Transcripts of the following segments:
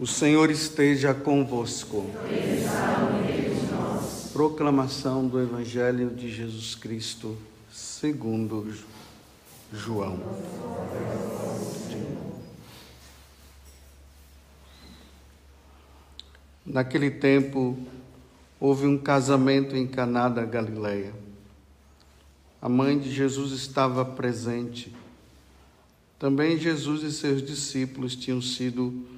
O Senhor esteja convosco. Proclamação do Evangelho de Jesus Cristo, segundo João. Naquele tempo, houve um casamento em Caná da Galileia. A mãe de Jesus estava presente. Também Jesus e seus discípulos tinham sido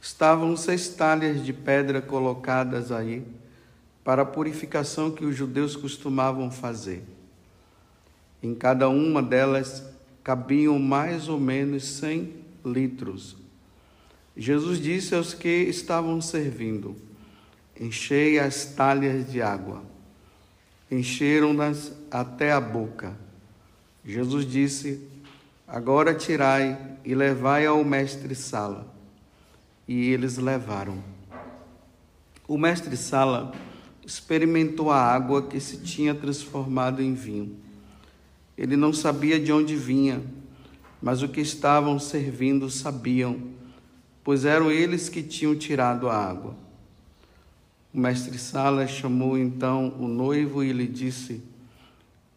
estavam seis talhas de pedra colocadas aí para a purificação que os judeus costumavam fazer. Em cada uma delas cabiam mais ou menos cem litros. Jesus disse aos que estavam servindo: Enchei as talhas de água. Encheram-nas até a boca. Jesus disse: Agora tirai e levai ao mestre-sala e eles levaram. O mestre Sala experimentou a água que se tinha transformado em vinho. Ele não sabia de onde vinha, mas o que estavam servindo sabiam, pois eram eles que tinham tirado a água. O mestre Sala chamou então o noivo e lhe disse: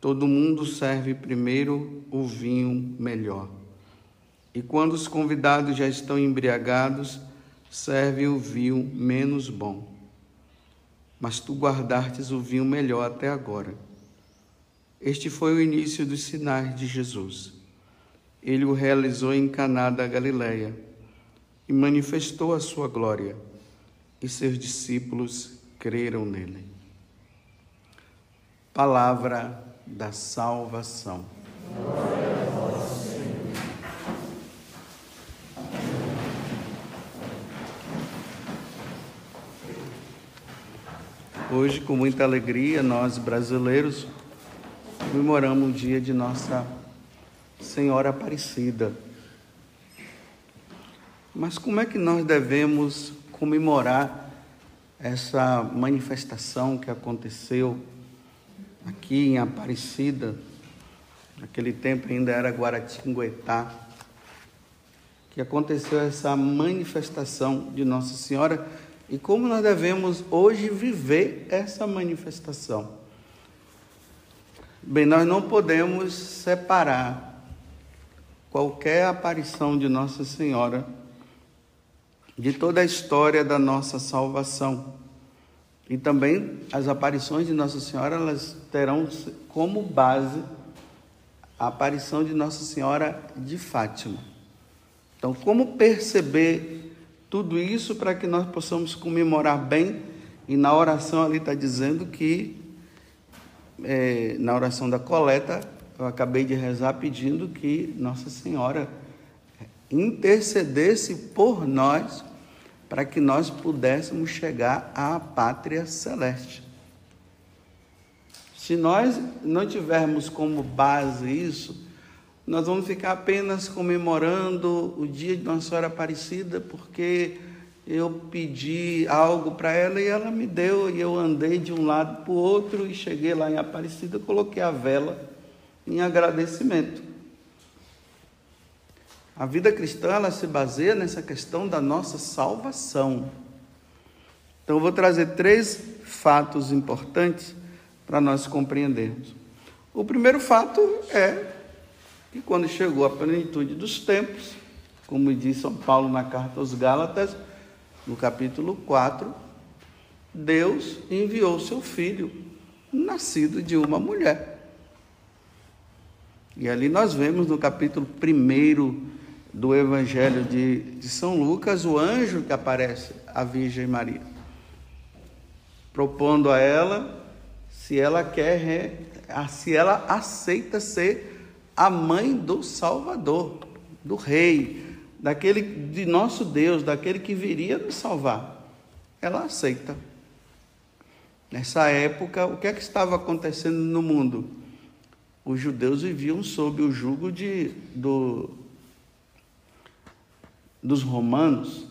Todo mundo serve primeiro o vinho melhor. E quando os convidados já estão embriagados, serve o vinho menos bom. Mas tu guardastes o vinho melhor até agora. Este foi o início dos sinais de Jesus. Ele o realizou em Caná da Galileia e manifestou a sua glória, e seus discípulos creram nele. Palavra da salvação. Glória Hoje, com muita alegria, nós brasileiros comemoramos o dia de Nossa Senhora Aparecida. Mas como é que nós devemos comemorar essa manifestação que aconteceu aqui em Aparecida? Naquele tempo ainda era Guaratinguetá, que aconteceu essa manifestação de Nossa Senhora e como nós devemos hoje viver essa manifestação. Bem, nós não podemos separar qualquer aparição de Nossa Senhora de toda a história da nossa salvação. E também as aparições de Nossa Senhora, elas terão como base a aparição de Nossa Senhora de Fátima. Então, como perceber tudo isso para que nós possamos comemorar bem. E na oração ali está dizendo que, é, na oração da coleta, eu acabei de rezar pedindo que Nossa Senhora intercedesse por nós para que nós pudéssemos chegar à pátria celeste. Se nós não tivermos como base isso, nós vamos ficar apenas comemorando o dia de Nossa Senhora Aparecida, porque eu pedi algo para ela e ela me deu, e eu andei de um lado para o outro e cheguei lá em Aparecida, coloquei a vela em agradecimento. A vida cristã ela se baseia nessa questão da nossa salvação. Então eu vou trazer três fatos importantes para nós compreendermos. O primeiro fato é que quando chegou a plenitude dos tempos, como diz São Paulo na carta aos Gálatas, no capítulo 4, Deus enviou seu filho, nascido de uma mulher. E ali nós vemos no capítulo 1 do Evangelho de, de São Lucas o anjo que aparece à Virgem Maria, propondo a ela se ela quer, se ela aceita ser a mãe do Salvador, do Rei, daquele de nosso Deus, daquele que viria nos salvar. Ela aceita. Nessa época, o que é que estava acontecendo no mundo? Os judeus viviam sob o jugo de, do, dos romanos.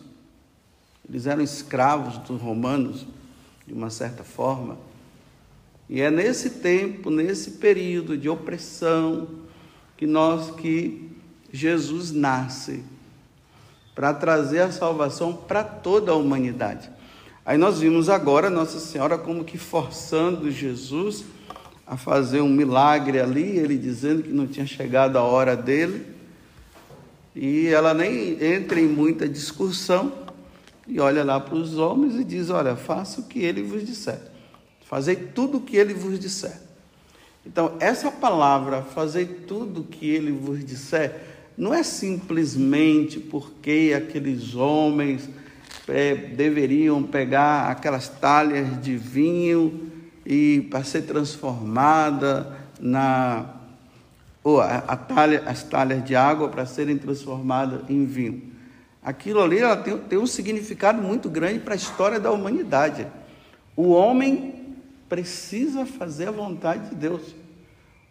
Eles eram escravos dos romanos, de uma certa forma. E é nesse tempo, nesse período de opressão, que nós que Jesus nasce para trazer a salvação para toda a humanidade. Aí nós vimos agora Nossa Senhora como que forçando Jesus a fazer um milagre ali, ele dizendo que não tinha chegado a hora dele. E ela nem entra em muita discussão e olha lá para os homens e diz: Olha, faça o que ele vos disser. Fazei tudo o que ele vos disser. Então, essa palavra, fazei tudo o que ele vos disser, não é simplesmente porque aqueles homens é, deveriam pegar aquelas talhas de vinho e para ser transformada na ou a, a talha, as talhas de água para serem transformadas em vinho. Aquilo ali tem, tem um significado muito grande para a história da humanidade. O homem precisa fazer a vontade de Deus.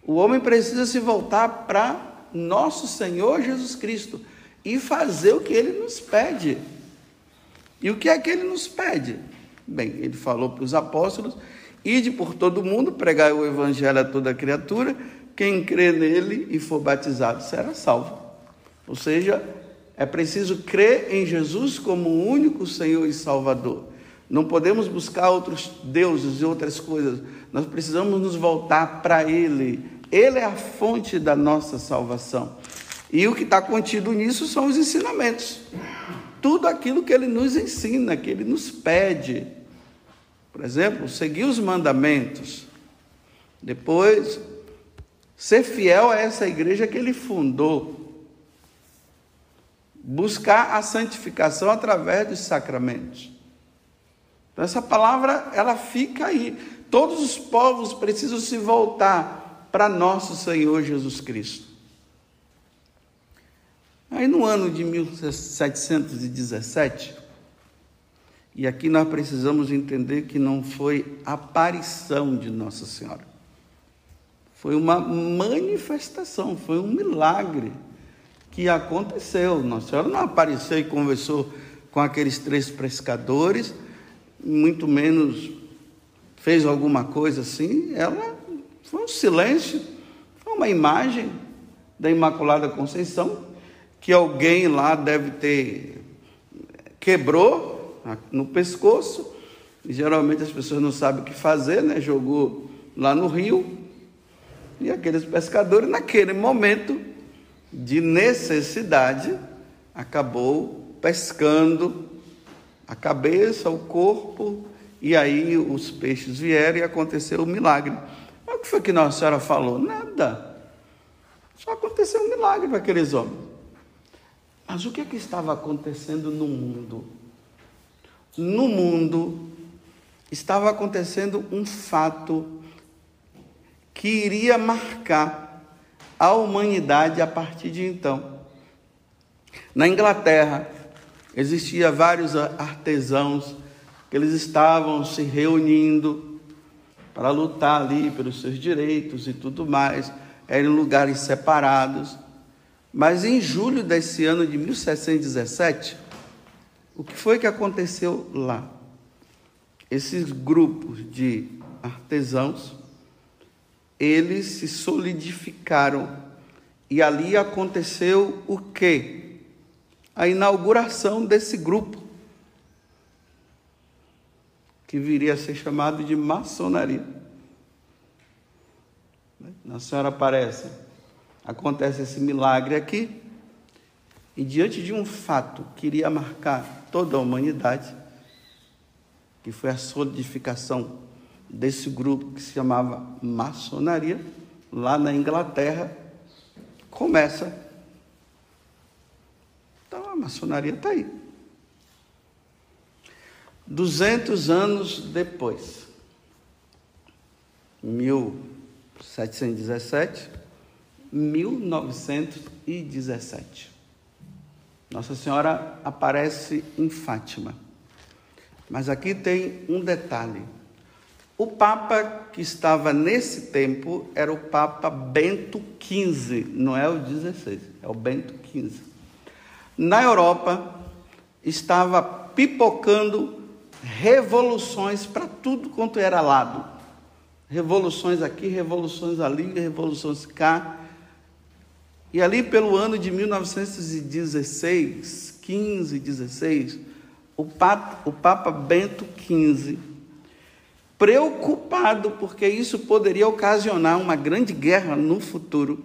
O homem precisa se voltar para nosso Senhor Jesus Cristo e fazer o que ele nos pede. E o que é que ele nos pede? Bem, ele falou para os apóstolos: ide por todo mundo, pregai o evangelho a toda criatura, quem crê nele e for batizado será salvo. Ou seja, é preciso crer em Jesus como o único Senhor e Salvador. Não podemos buscar outros deuses e outras coisas. Nós precisamos nos voltar para Ele. Ele é a fonte da nossa salvação. E o que está contido nisso são os ensinamentos. Tudo aquilo que Ele nos ensina, que Ele nos pede. Por exemplo, seguir os mandamentos. Depois, ser fiel a essa igreja que Ele fundou buscar a santificação através dos sacramentos. Então, essa palavra, ela fica aí. Todos os povos precisam se voltar para nosso Senhor Jesus Cristo. Aí no ano de 1717, e aqui nós precisamos entender que não foi aparição de Nossa Senhora. Foi uma manifestação, foi um milagre que aconteceu. Nossa Senhora não apareceu e conversou com aqueles três pescadores, muito menos fez alguma coisa assim. Ela foi um silêncio, foi uma imagem da Imaculada Conceição que alguém lá deve ter quebrou no pescoço. E geralmente as pessoas não sabem o que fazer, né? Jogou lá no rio. E aqueles pescadores, naquele momento, de necessidade, acabou pescando a cabeça, o corpo, e aí os peixes vieram e aconteceu o milagre. Mas o que foi que Nossa Senhora falou? Nada. Só aconteceu um milagre para aqueles homens. Mas o que, é que estava acontecendo no mundo? No mundo estava acontecendo um fato que iria marcar a humanidade a partir de então. Na Inglaterra, existia vários artesãos que eles estavam se reunindo para lutar ali pelos seus direitos e tudo mais, eram lugares separados. Mas em julho desse ano de 1717, o que foi que aconteceu lá? Esses grupos de artesãos eles se solidificaram. E ali aconteceu o quê? A inauguração desse grupo, que viria a ser chamado de maçonaria. A senhora aparece, acontece esse milagre aqui, e diante de um fato que iria marcar toda a humanidade, que foi a solidificação desse grupo que se chamava maçonaria, lá na Inglaterra, começa. A maçonaria está aí. 200 anos depois, 1717, 1917. Nossa Senhora aparece em Fátima. Mas aqui tem um detalhe. O Papa que estava nesse tempo era o Papa Bento XV, não é o 16, é o Bento XV. Na Europa estava pipocando revoluções para tudo quanto era lado. Revoluções aqui, revoluções ali, revoluções cá. E ali pelo ano de 1916, 15, 16, o Papa, o Papa Bento XV preocupado porque isso poderia ocasionar uma grande guerra no futuro,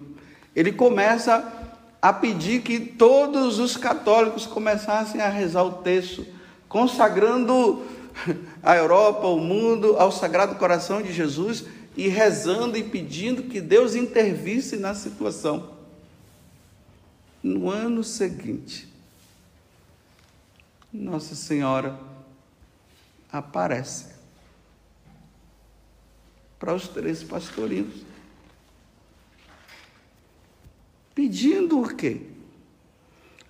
ele começa a pedir que todos os católicos começassem a rezar o texto, consagrando a Europa, o mundo ao Sagrado Coração de Jesus e rezando e pedindo que Deus intervisse na situação. No ano seguinte, Nossa Senhora aparece para os três pastorinhos. Pedindo o quê?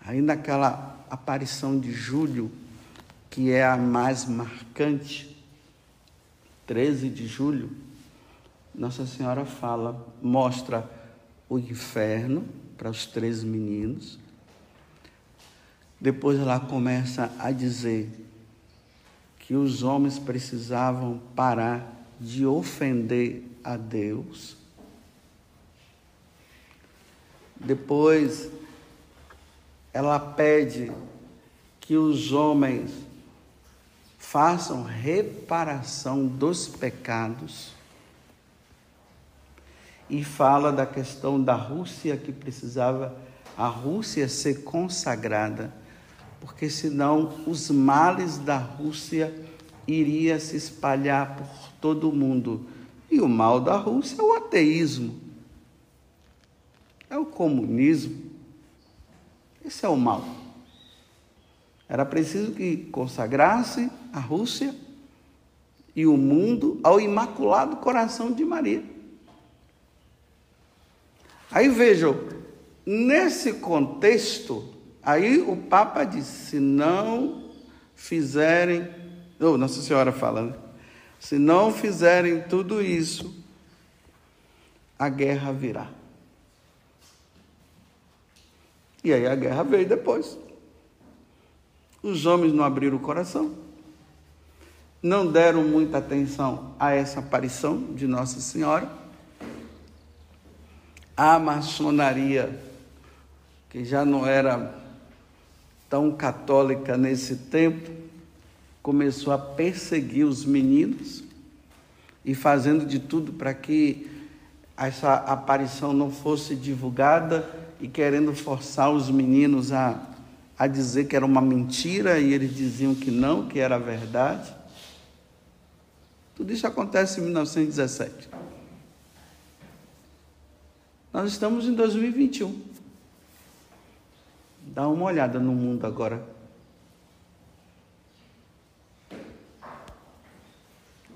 Aí naquela aparição de julho, que é a mais marcante, 13 de julho, Nossa Senhora fala, mostra o inferno para os três meninos. Depois ela começa a dizer que os homens precisavam parar de ofender a Deus. Depois, ela pede que os homens façam reparação dos pecados e fala da questão da Rússia que precisava a Rússia ser consagrada, porque senão os males da Rússia iria se espalhar por todo mundo. E o mal da Rússia é o ateísmo, o comunismo. Esse é o mal. Era preciso que consagrasse a Rússia e o mundo ao Imaculado Coração de Maria. Aí vejam, nesse contexto, aí o Papa disse: se não fizerem. Oh, Nossa Senhora fala? Se não fizerem tudo isso, a guerra virá. E aí a guerra veio depois. Os homens não abriram o coração, não deram muita atenção a essa aparição de Nossa Senhora. A maçonaria, que já não era tão católica nesse tempo, começou a perseguir os meninos e fazendo de tudo para que essa aparição não fosse divulgada e querendo forçar os meninos a, a dizer que era uma mentira e eles diziam que não, que era verdade. Tudo isso acontece em 1917. Nós estamos em 2021. Dá uma olhada no mundo agora.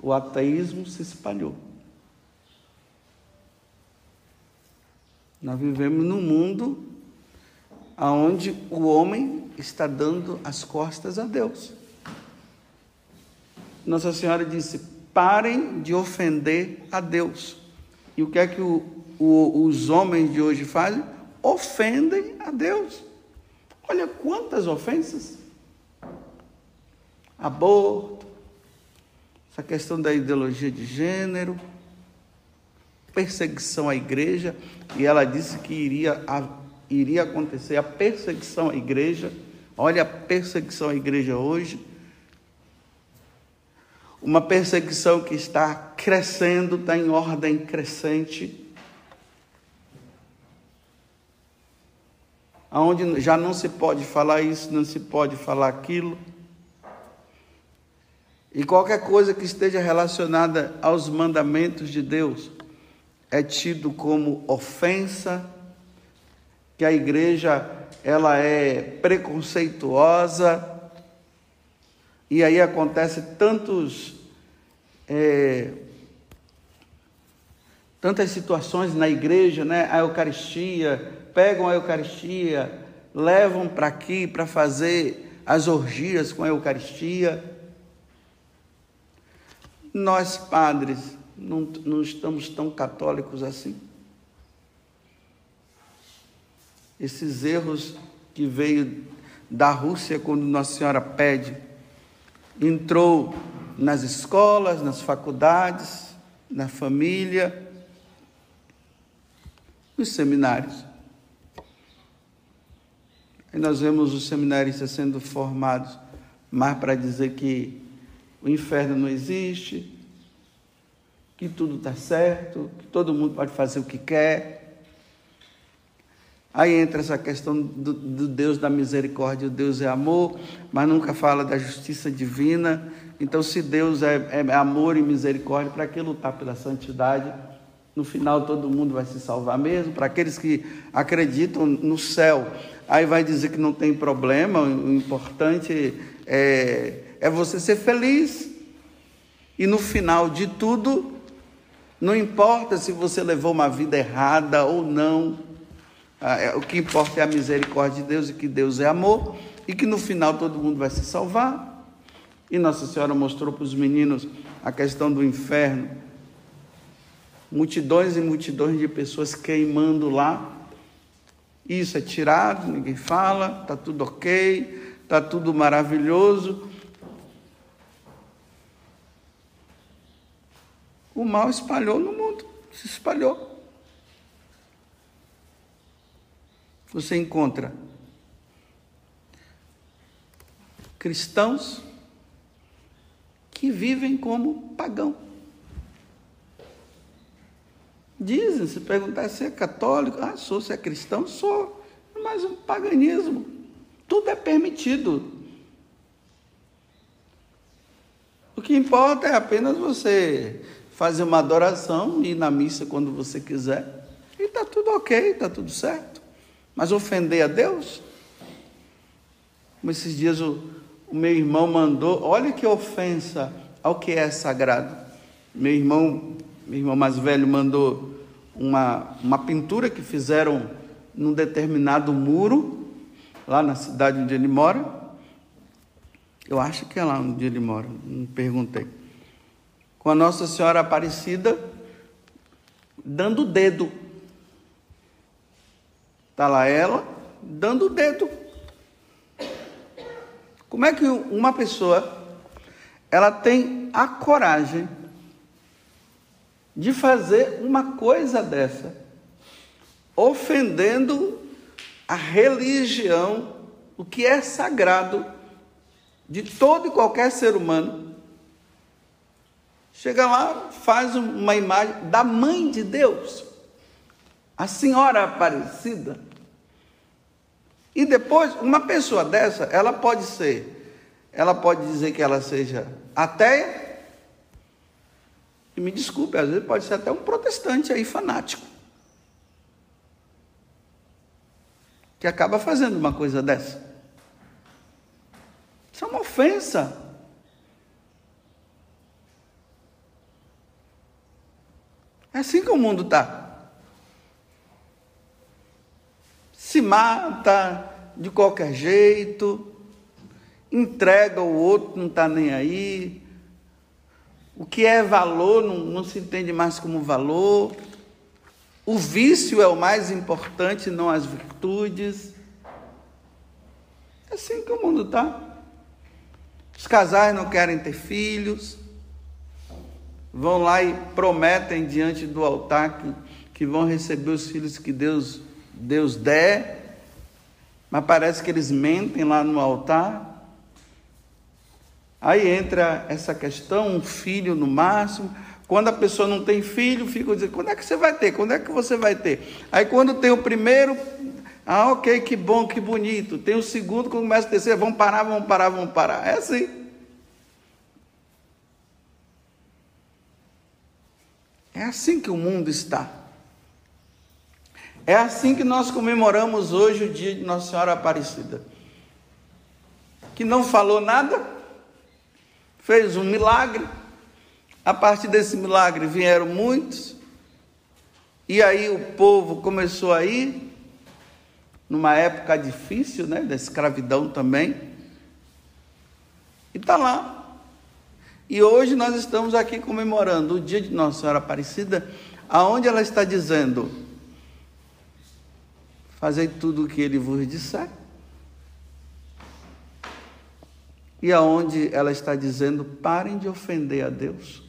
o ateísmo se espalhou. Nós vivemos num mundo onde o homem está dando as costas a Deus. Nossa Senhora disse: parem de ofender a Deus. E o que é que o, o, os homens de hoje fazem? Ofendem a Deus. Olha quantas ofensas: aborto, essa questão da ideologia de gênero, perseguição à igreja, e ela disse que iria, a, iria acontecer a perseguição à igreja. Olha a perseguição à igreja hoje. Uma perseguição que está crescendo, está em ordem crescente. Onde já não se pode falar isso, não se pode falar aquilo. E qualquer coisa que esteja relacionada aos mandamentos de Deus é tido como ofensa, que a igreja ela é preconceituosa, e aí acontece tantos é, tantas situações na igreja, né? A Eucaristia, pegam a Eucaristia levam para aqui para fazer as orgias com a Eucaristia. Nós, padres, não, não estamos tão católicos assim. Esses erros que veio da Rússia quando Nossa Senhora pede, entrou nas escolas, nas faculdades, na família, nos seminários. E nós vemos os seminaristas sendo formados mais para dizer que o inferno não existe, que tudo está certo, que todo mundo pode fazer o que quer. Aí entra essa questão do, do, Deus da misericórdia, o Deus é amor, mas nunca fala da justiça divina. Então, se Deus é, é amor e misericórdia, para que lutar pela santidade? No final, todo mundo vai se salvar mesmo. Para aqueles que acreditam no céu, aí vai dizer que não tem problema, o importante é, é você ser feliz. E no final de tudo, não importa se você levou uma vida errada ou não, ah, é, o que importa é a misericórdia de Deus e que Deus é amor e que no final todo mundo vai se salvar. E Nossa Senhora mostrou para os meninos a questão do inferno. Multidões e multidões de pessoas queimando lá. Isso é tirado, ninguém fala, está tudo ok, está tudo maravilhoso. O mal espalhou no mundo, se espalhou. você encontra cristãos que vivem como pagão. Dizem, se perguntar se é católico, ah, sou, se é cristão, sou, mas um paganismo. Tudo é permitido. O que importa é apenas você fazer uma adoração, ir na missa quando você quiser, e está tudo ok, está tudo certo. Mas ofender a Deus? Como esses dias o, o meu irmão mandou, olha que ofensa ao que é sagrado. Meu irmão, meu irmão mais velho mandou uma, uma pintura que fizeram num determinado muro, lá na cidade onde ele mora. Eu acho que é lá onde ele mora, não perguntei. Com a Nossa Senhora Aparecida dando o dedo Está lá ela dando o dedo. Como é que uma pessoa ela tem a coragem de fazer uma coisa dessa, ofendendo a religião, o que é sagrado de todo e qualquer ser humano? Chega lá, faz uma imagem da mãe de Deus, a senhora Aparecida. E depois, uma pessoa dessa, ela pode ser, ela pode dizer que ela seja ateia, e me desculpe, às vezes pode ser até um protestante aí fanático, que acaba fazendo uma coisa dessa. Isso é uma ofensa. É assim que o mundo está. se mata de qualquer jeito, entrega o outro, não está nem aí. O que é valor não, não se entende mais como valor. O vício é o mais importante, não as virtudes. É assim que o mundo está. Os casais não querem ter filhos, vão lá e prometem diante do altar que, que vão receber os filhos que Deus Deus der, mas parece que eles mentem lá no altar. Aí entra essa questão, um filho no máximo. Quando a pessoa não tem filho, fica dizendo, quando é que você vai ter? Quando é que você vai ter? Aí quando tem o primeiro, ah, ok, que bom, que bonito. Tem o segundo, começa o terceiro, vamos parar, vamos parar, vamos parar. É assim. É assim que o mundo está. É assim que nós comemoramos hoje o dia de Nossa Senhora Aparecida. Que não falou nada, fez um milagre, a partir desse milagre vieram muitos, e aí o povo começou a ir numa época difícil, né, da escravidão também. E está lá. E hoje nós estamos aqui comemorando o dia de Nossa Senhora Aparecida, aonde ela está dizendo: Fazei tudo o que ele vos disser. E aonde ela está dizendo: parem de ofender a Deus.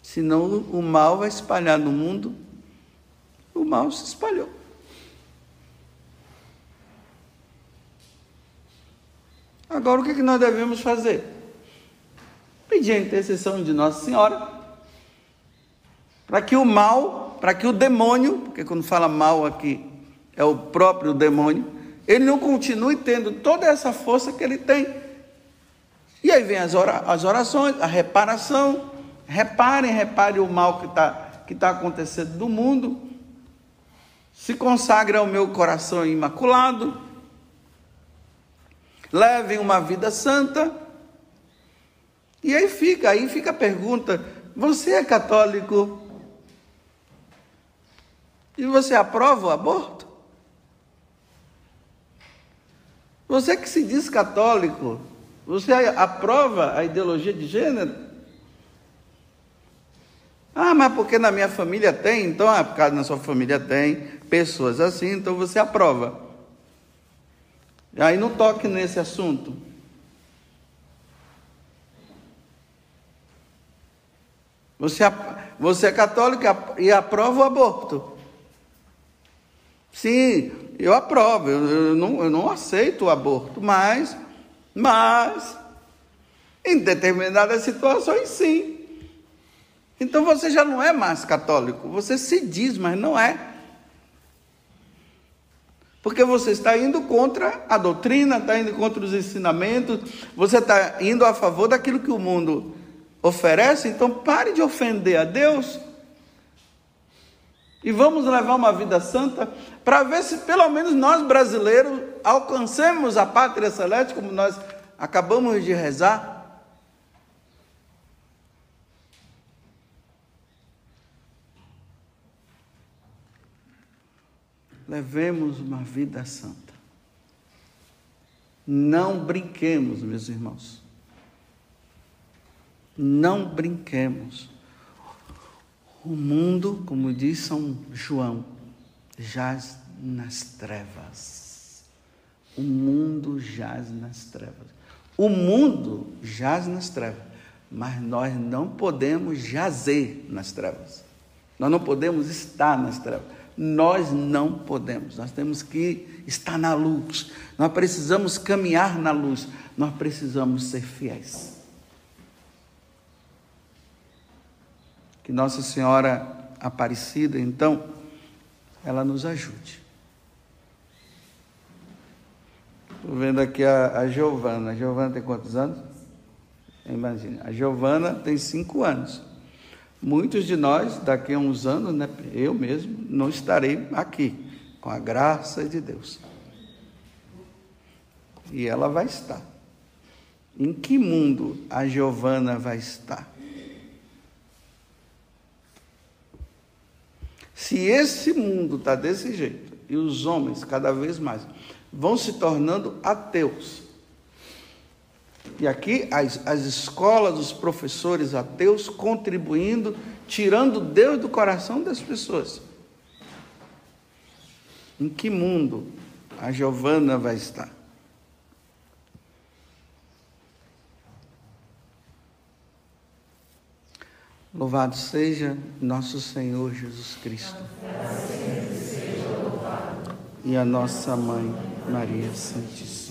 Senão o mal vai espalhar no mundo. O mal se espalhou. Agora o que nós devemos fazer? Pedir a intercessão de Nossa Senhora para que o mal, para que o demônio, porque quando fala mal aqui é o próprio demônio, ele não continue tendo toda essa força que ele tem. E aí vem as, orações, a reparação. Reparem, reparem o mal que está que tá acontecendo no mundo. Se consagre ao meu coração imaculado. Levem uma vida santa. E aí fica, aí fica a pergunta: você é católico? E você aprova o aborto? Você que se diz católico, você aprova a ideologia de gênero? Ah, mas porque na minha família tem, então, é por causa na sua família tem pessoas assim, então você aprova. Aí não toque nesse assunto. Você, você é católico e aprova o aborto. Sim, eu aprovo, eu, eu, não, eu não aceito o aborto, mas, mas, em determinadas situações, sim. Então você já não é mais católico, você se diz, mas não é. Porque você está indo contra a doutrina, está indo contra os ensinamentos, você está indo a favor daquilo que o mundo oferece, então pare de ofender a Deus e vamos levar uma vida santa para ver se pelo menos nós brasileiros alcancemos a pátria celeste, como nós acabamos de rezar. Levemos uma vida santa. Não brinquemos, meus irmãos. Não brinquemos. O mundo, como diz São João, jaz nas trevas. O mundo jaz nas trevas. O mundo jaz nas trevas, mas nós não podemos jazer nas trevas. Nós não podemos estar nas trevas. Nós não podemos. Nós temos que estar na luz. Nós precisamos caminhar na luz. Nós precisamos ser fiéis. Que Nossa Senhora Aparecida, então, ela nos ajude. Estou vendo aqui a, a Giovana. A Giovana tem quantos anos? Imagina. A Giovana tem cinco anos. Muitos de nós, daqui a uns anos, né, eu mesmo, não estarei aqui, com a graça de Deus. E ela vai estar. Em que mundo a Giovana vai estar? Se esse mundo está desse jeito, e os homens cada vez mais vão se tornando ateus, e aqui as, as escolas, os professores ateus contribuindo, tirando Deus do coração das pessoas. Em que mundo a Giovana vai estar? Louvado seja nosso Senhor Jesus Cristo. E a nossa mãe, Maria Santíssima.